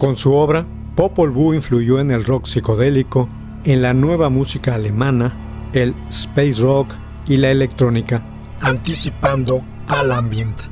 Con su obra, Popol Vuh influyó en el rock psicodélico, en la nueva música alemana, el space rock y la electrónica, anticipando al ambiente.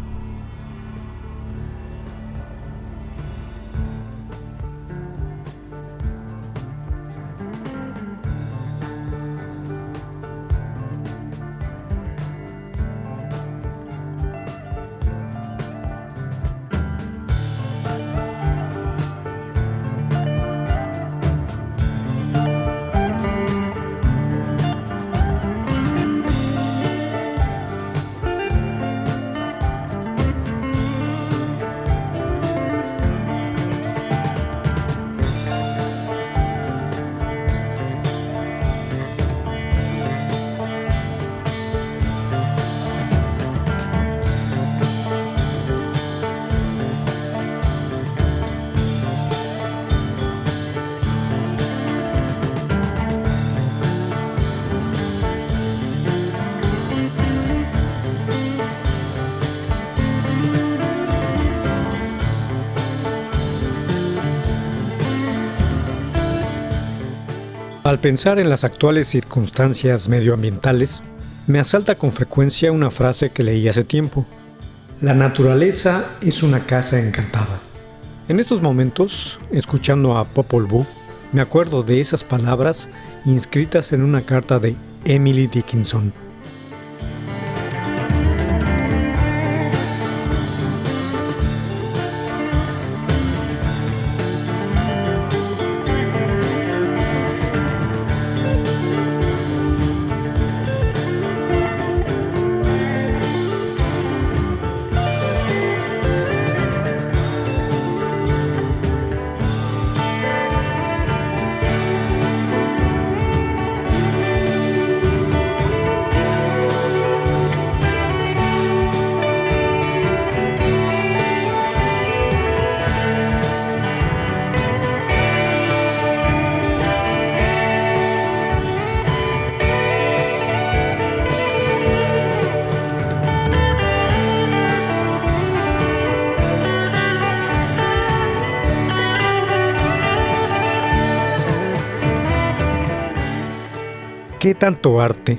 Al pensar en las actuales circunstancias medioambientales, me asalta con frecuencia una frase que leí hace tiempo. La naturaleza es una casa encantada. En estos momentos, escuchando a Popol Vuh, me acuerdo de esas palabras inscritas en una carta de Emily Dickinson. ¿Qué tanto arte?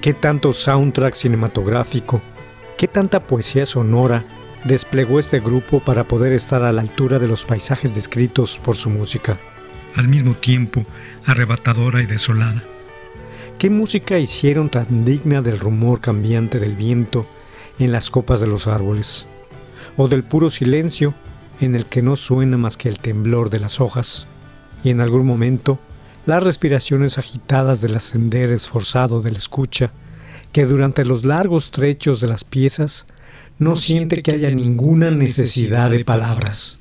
¿Qué tanto soundtrack cinematográfico? ¿Qué tanta poesía sonora desplegó este grupo para poder estar a la altura de los paisajes descritos por su música? Al mismo tiempo, arrebatadora y desolada. ¿Qué música hicieron tan digna del rumor cambiante del viento en las copas de los árboles? ¿O del puro silencio en el que no suena más que el temblor de las hojas? Y en algún momento, las respiraciones agitadas del ascender esforzado del escucha, que durante los largos trechos de las piezas no siente que haya ninguna necesidad de palabras.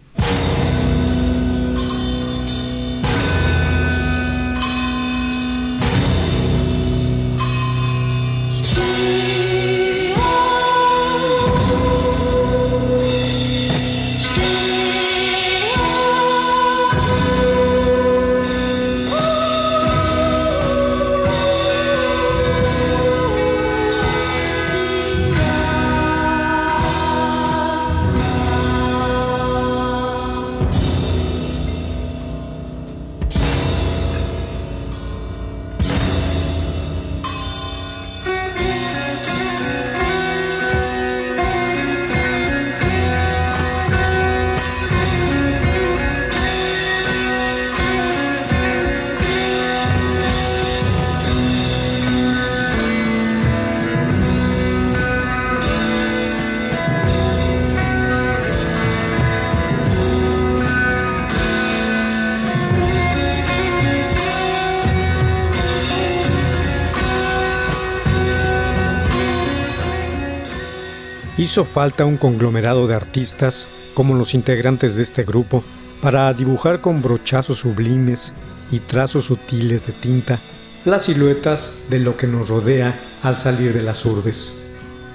Hizo falta un conglomerado de artistas, como los integrantes de este grupo, para dibujar con brochazos sublimes y trazos sutiles de tinta las siluetas de lo que nos rodea al salir de las urbes.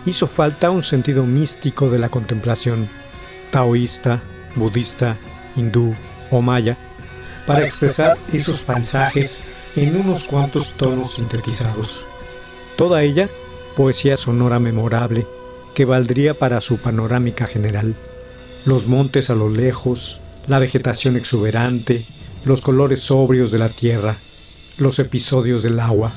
Hizo falta un sentido místico de la contemplación, taoísta, budista, hindú o maya, para expresar esos paisajes en unos cuantos tonos sintetizados. Toda ella poesía sonora memorable que valdría para su panorámica general. Los montes a lo lejos, la vegetación exuberante, los colores sobrios de la tierra, los episodios del agua.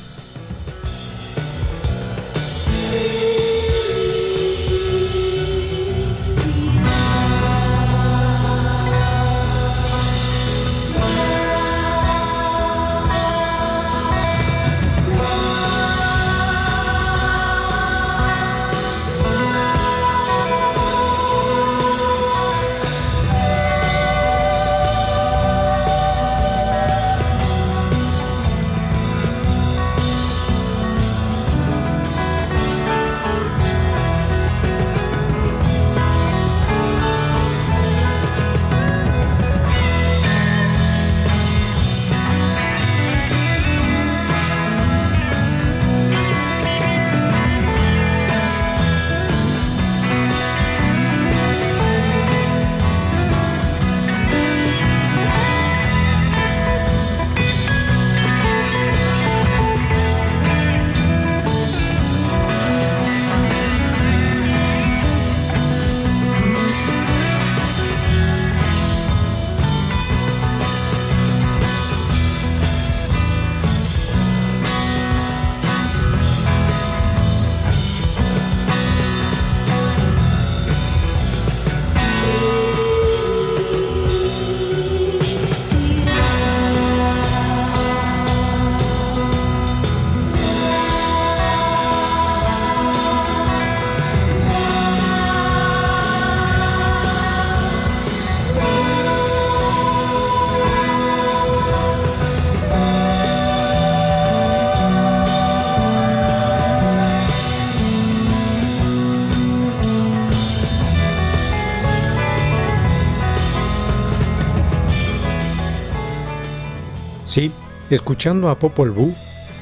Escuchando a Popol Vuh,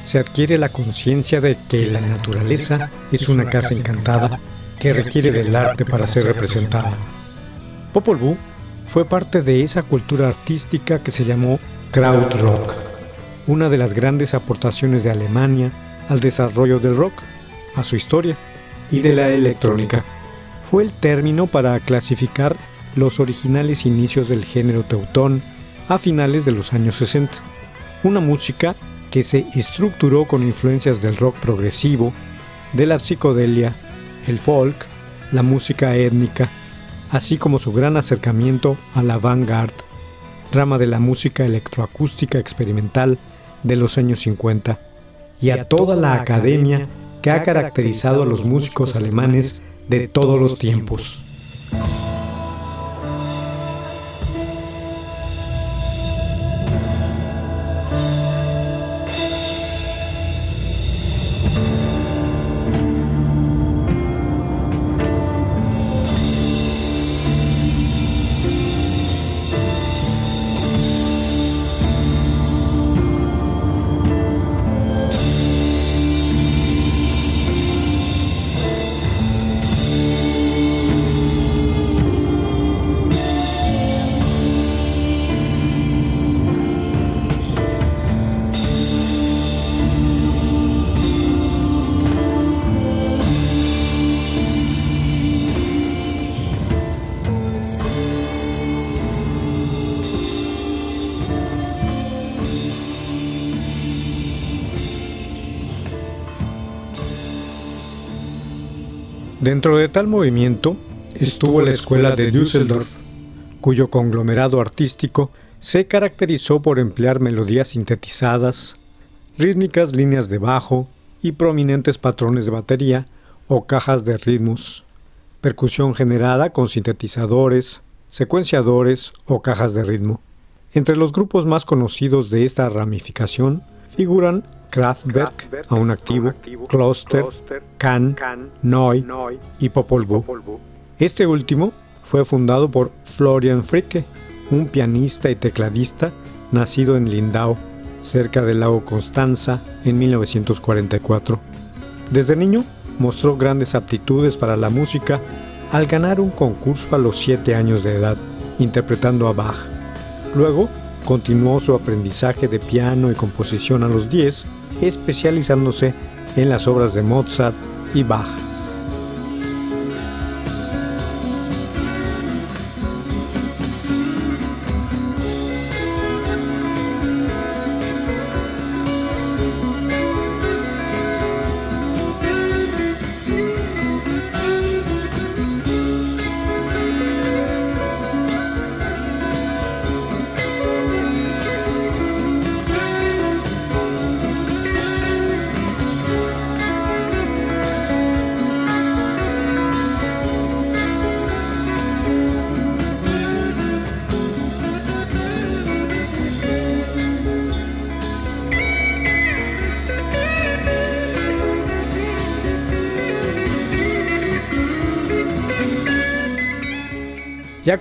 se adquiere la conciencia de que la naturaleza es una casa encantada que requiere del arte para ser representada. Popol Vuh fue parte de esa cultura artística que se llamó Krautrock, una de las grandes aportaciones de Alemania al desarrollo del rock, a su historia y de la electrónica. Fue el término para clasificar los originales inicios del género teutón a finales de los años 60 una música que se estructuró con influencias del rock progresivo, de la psicodelia, el folk, la música étnica, así como su gran acercamiento a la avant-garde, rama de la música electroacústica experimental de los años 50, y a toda la academia que ha caracterizado a los músicos alemanes de todos los tiempos. Dentro de tal movimiento estuvo la escuela de Düsseldorf, cuyo conglomerado artístico se caracterizó por emplear melodías sintetizadas, rítmicas líneas de bajo y prominentes patrones de batería o cajas de ritmos, percusión generada con sintetizadores, secuenciadores o cajas de ritmo. Entre los grupos más conocidos de esta ramificación figuran Kraftwerk, aún activo, Kloster, Can, Neu y Popol Vuh. Este último fue fundado por Florian Fricke, un pianista y tecladista nacido en Lindau, cerca del lago Constanza, en 1944. Desde niño mostró grandes aptitudes para la música al ganar un concurso a los 7 años de edad, interpretando a Bach. Luego continuó su aprendizaje de piano y composición a los 10, especializándose en las obras de Mozart y Bach.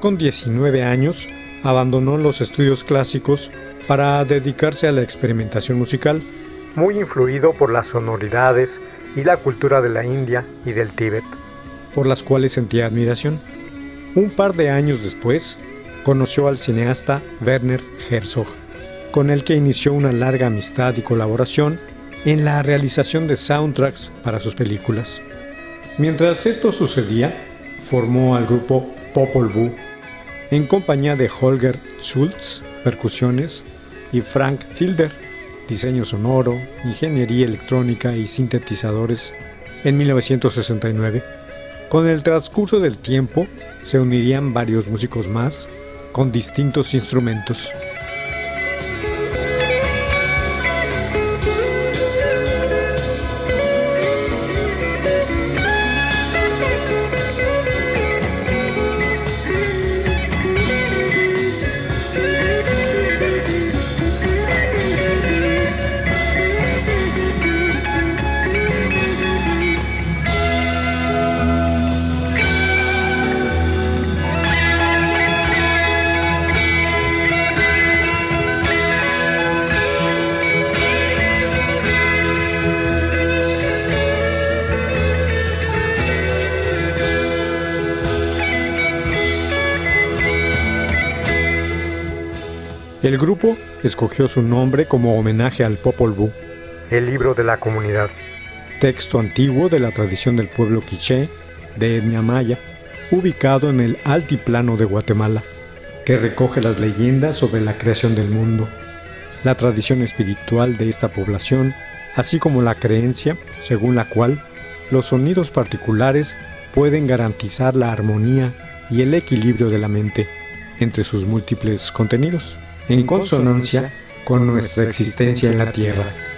Con 19 años, abandonó los estudios clásicos para dedicarse a la experimentación musical, muy influido por las sonoridades y la cultura de la India y del Tíbet, por las cuales sentía admiración. Un par de años después, conoció al cineasta Werner Herzog, con el que inició una larga amistad y colaboración en la realización de soundtracks para sus películas. Mientras esto sucedía, formó al grupo Popol Vuh, en compañía de Holger Schultz, percusiones, y Frank Filder, diseño sonoro, ingeniería electrónica y sintetizadores, en 1969. Con el transcurso del tiempo se unirían varios músicos más con distintos instrumentos. El grupo escogió su nombre como homenaje al Popol Vuh, el libro de la comunidad, texto antiguo de la tradición del pueblo quiché de etnia maya, ubicado en el altiplano de Guatemala, que recoge las leyendas sobre la creación del mundo, la tradición espiritual de esta población, así como la creencia según la cual los sonidos particulares pueden garantizar la armonía y el equilibrio de la mente entre sus múltiples contenidos en consonancia con nuestra existencia en la Tierra.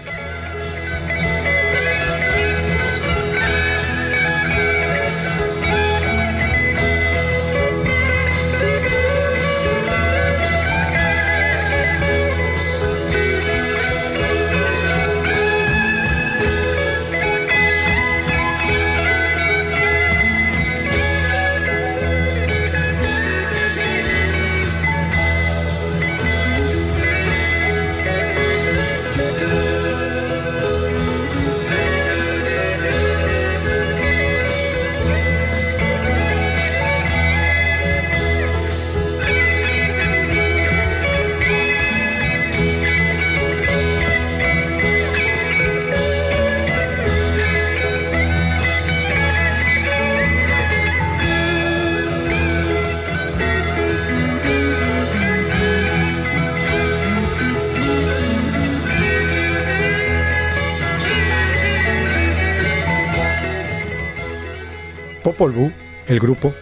Popol el grupo,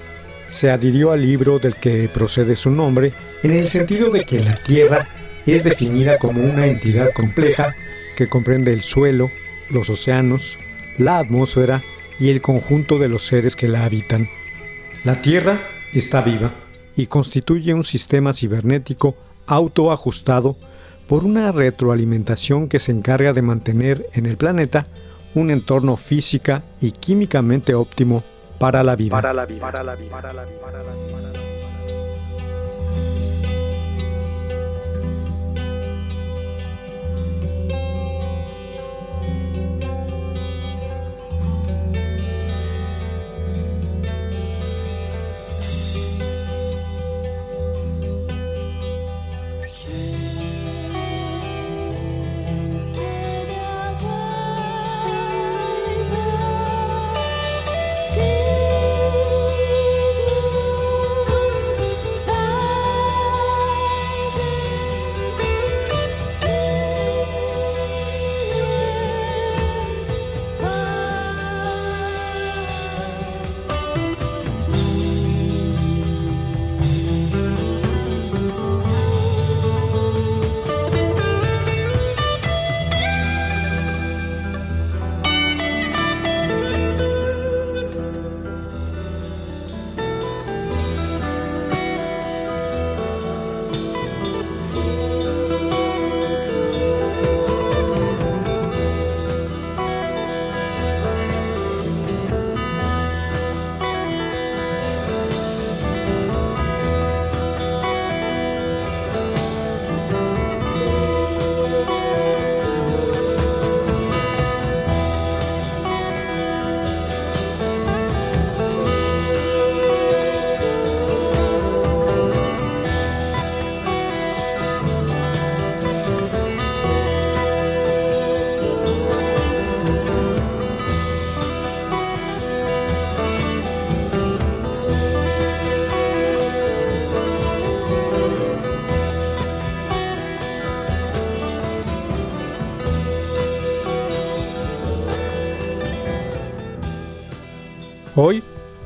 se adhirió al libro del que procede su nombre en el sentido de que la Tierra es definida como una entidad compleja que comprende el suelo, los océanos, la atmósfera y el conjunto de los seres que la habitan. La Tierra está viva y constituye un sistema cibernético autoajustado por una retroalimentación que se encarga de mantener en el planeta un entorno física y químicamente óptimo para la vida. Para la vida. Para la vida. Para la vida. Hoy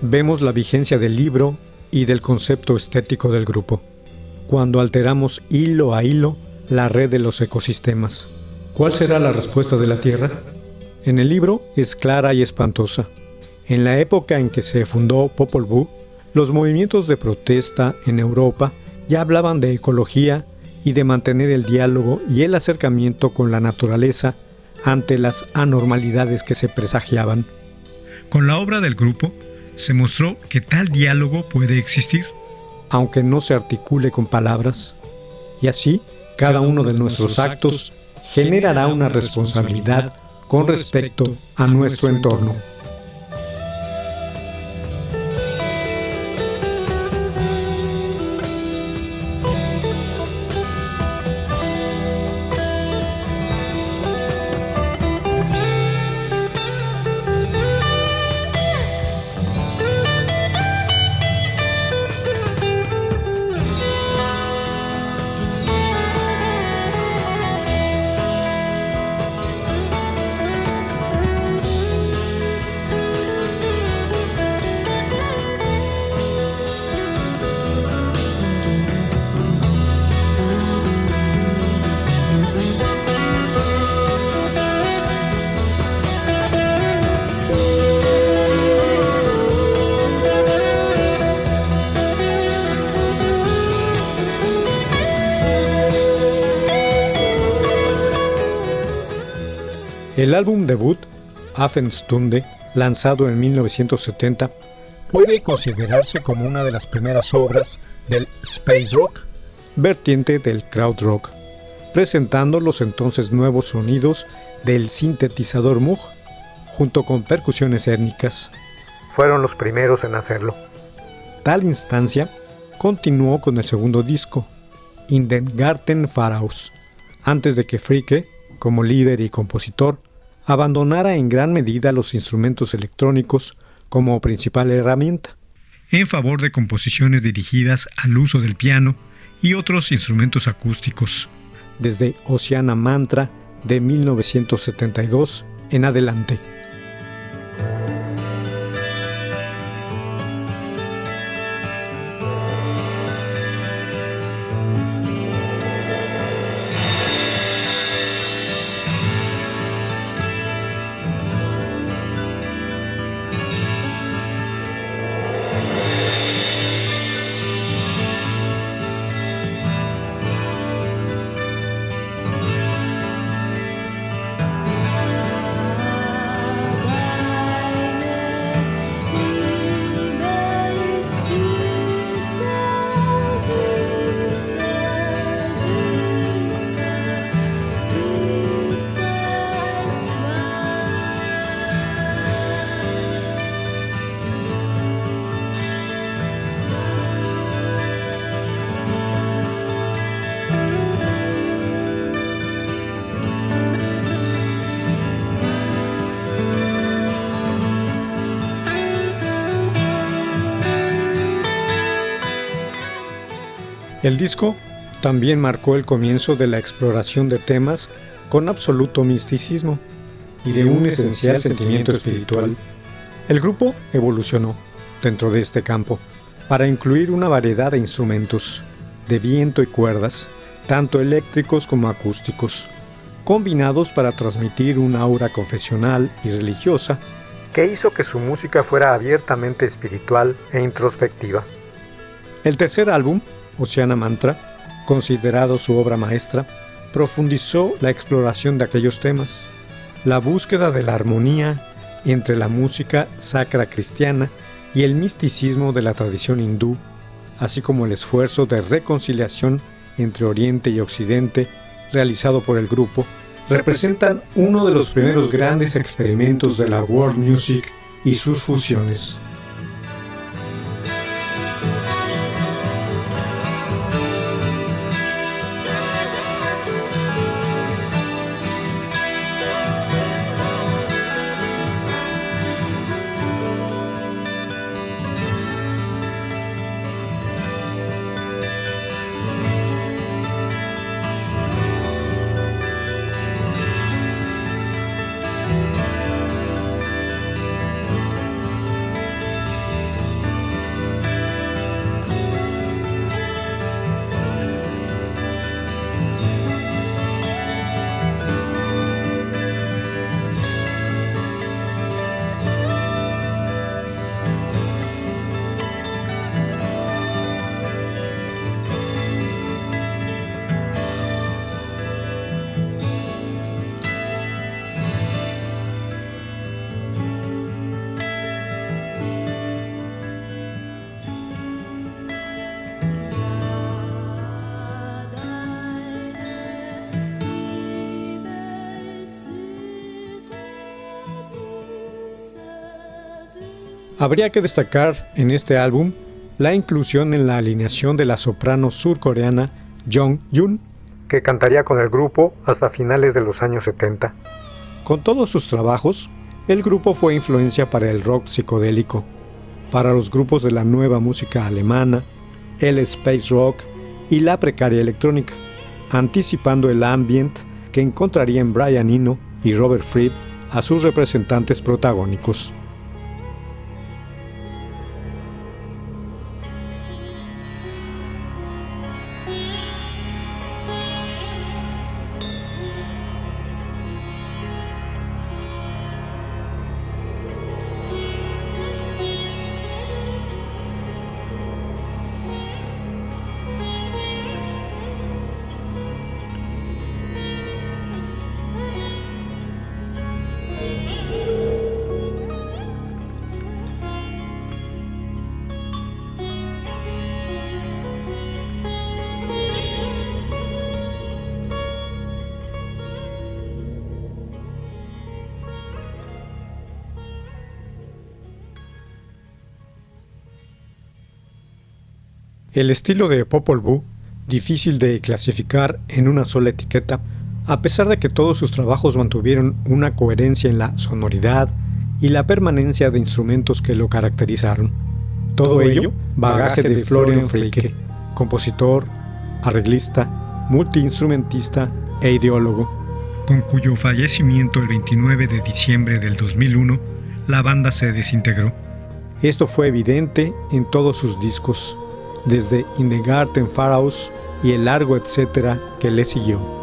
vemos la vigencia del libro y del concepto estético del grupo, cuando alteramos hilo a hilo la red de los ecosistemas. ¿Cuál será la respuesta de la Tierra? En el libro es clara y espantosa. En la época en que se fundó Popol Vuh, los movimientos de protesta en Europa ya hablaban de ecología y de mantener el diálogo y el acercamiento con la naturaleza ante las anormalidades que se presagiaban. Con la obra del grupo se mostró que tal diálogo puede existir, aunque no se articule con palabras, y así cada uno de nuestros actos generará una responsabilidad con respecto a nuestro entorno. El álbum debut, Affenstunde, lanzado en 1970, puede considerarse como una de las primeras obras del space rock, vertiente del crowd rock, presentando los entonces nuevos sonidos del sintetizador Moog junto con percusiones étnicas. Fueron los primeros en hacerlo. Tal instancia continuó con el segundo disco, In den Garten Pharaos, antes de que Fricke, como líder y compositor, abandonara en gran medida los instrumentos electrónicos como principal herramienta, en favor de composiciones dirigidas al uso del piano y otros instrumentos acústicos, desde Oceana Mantra de 1972 en adelante. El disco también marcó el comienzo de la exploración de temas con absoluto misticismo y de un esencial sentimiento espiritual. El grupo evolucionó dentro de este campo para incluir una variedad de instrumentos, de viento y cuerdas, tanto eléctricos como acústicos, combinados para transmitir una aura confesional y religiosa que hizo que su música fuera abiertamente espiritual e introspectiva. El tercer álbum, Oceana Mantra, considerado su obra maestra, profundizó la exploración de aquellos temas, la búsqueda de la armonía entre la música sacra cristiana y el misticismo de la tradición hindú, así como el esfuerzo de reconciliación entre Oriente y Occidente realizado por el grupo, representan uno de los primeros grandes experimentos de la world music y sus fusiones. Habría que destacar en este álbum la inclusión en la alineación de la soprano surcoreana Jong Yun, que cantaría con el grupo hasta finales de los años 70. Con todos sus trabajos, el grupo fue influencia para el rock psicodélico, para los grupos de la nueva música alemana, el space rock y la precaria electrónica, anticipando el ambient que encontrarían Brian Eno y Robert Fripp a sus representantes protagónicos. El estilo de Popol Vuh, difícil de clasificar en una sola etiqueta, a pesar de que todos sus trabajos mantuvieron una coherencia en la sonoridad y la permanencia de instrumentos que lo caracterizaron. Todo ello, bagaje de Florian Freike, compositor, arreglista, multiinstrumentista e ideólogo, con cuyo fallecimiento el 29 de diciembre del 2001, la banda se desintegró. Esto fue evidente en todos sus discos, desde In the Garden y el largo etcétera que le siguió.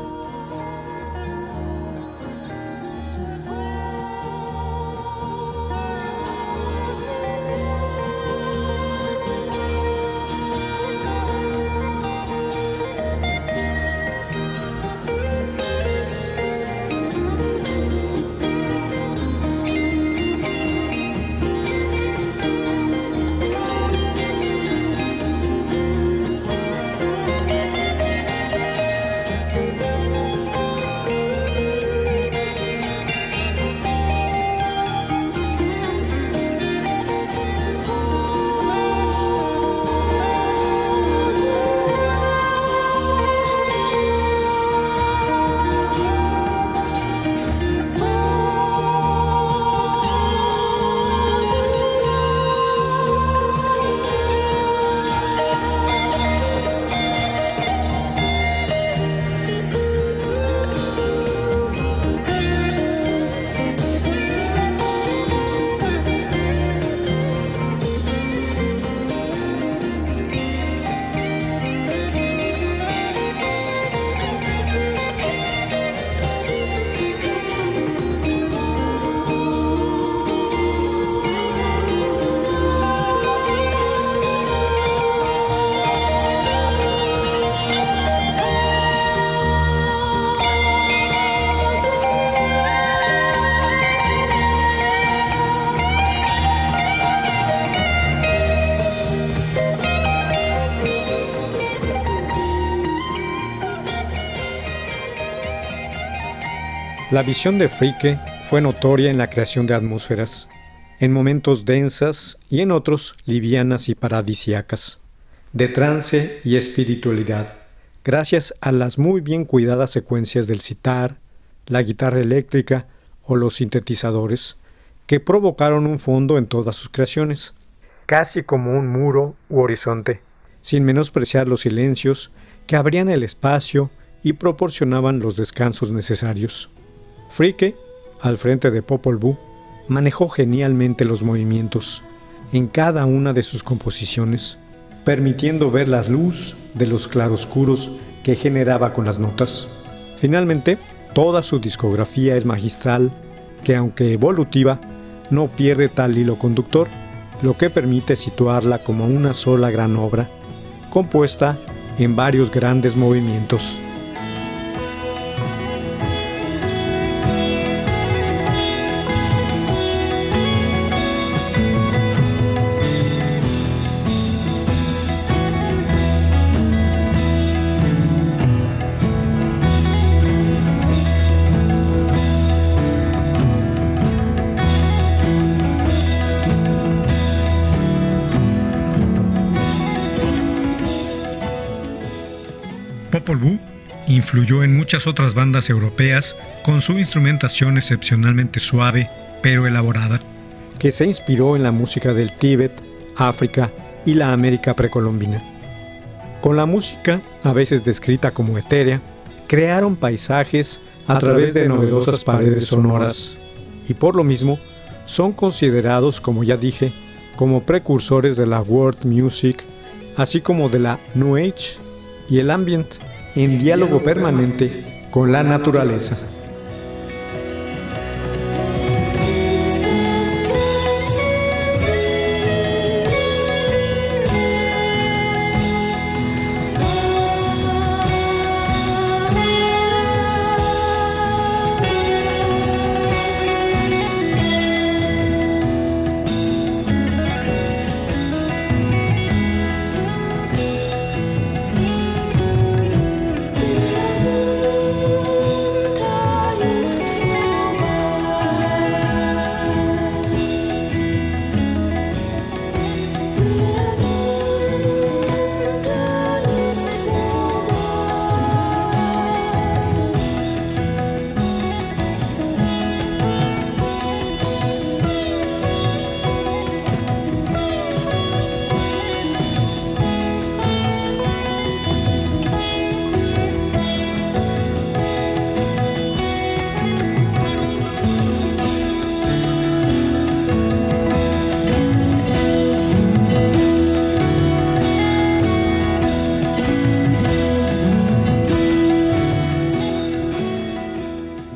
La visión de Fricke fue notoria en la creación de atmósferas, en momentos densas y en otros livianas y paradisiacas, de trance y espiritualidad, gracias a las muy bien cuidadas secuencias del citar, la guitarra eléctrica o los sintetizadores, que provocaron un fondo en todas sus creaciones, casi como un muro u horizonte, sin menospreciar los silencios que abrían el espacio y proporcionaban los descansos necesarios. Fricke, al frente de Popol Vuh, manejó genialmente los movimientos en cada una de sus composiciones, permitiendo ver la luz de los claroscuros que generaba con las notas. Finalmente, toda su discografía es magistral, que aunque evolutiva, no pierde tal hilo conductor, lo que permite situarla como una sola gran obra, compuesta en varios grandes movimientos. Influyó en muchas otras bandas europeas con su instrumentación excepcionalmente suave pero elaborada, que se inspiró en la música del Tíbet, África y la América precolombina. Con la música, a veces descrita como etérea, crearon paisajes a través de novedosas paredes sonoras y por lo mismo son considerados, como ya dije, como precursores de la world music, así como de la New Age y el ambient en diálogo permanente con la naturaleza.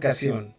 Educación.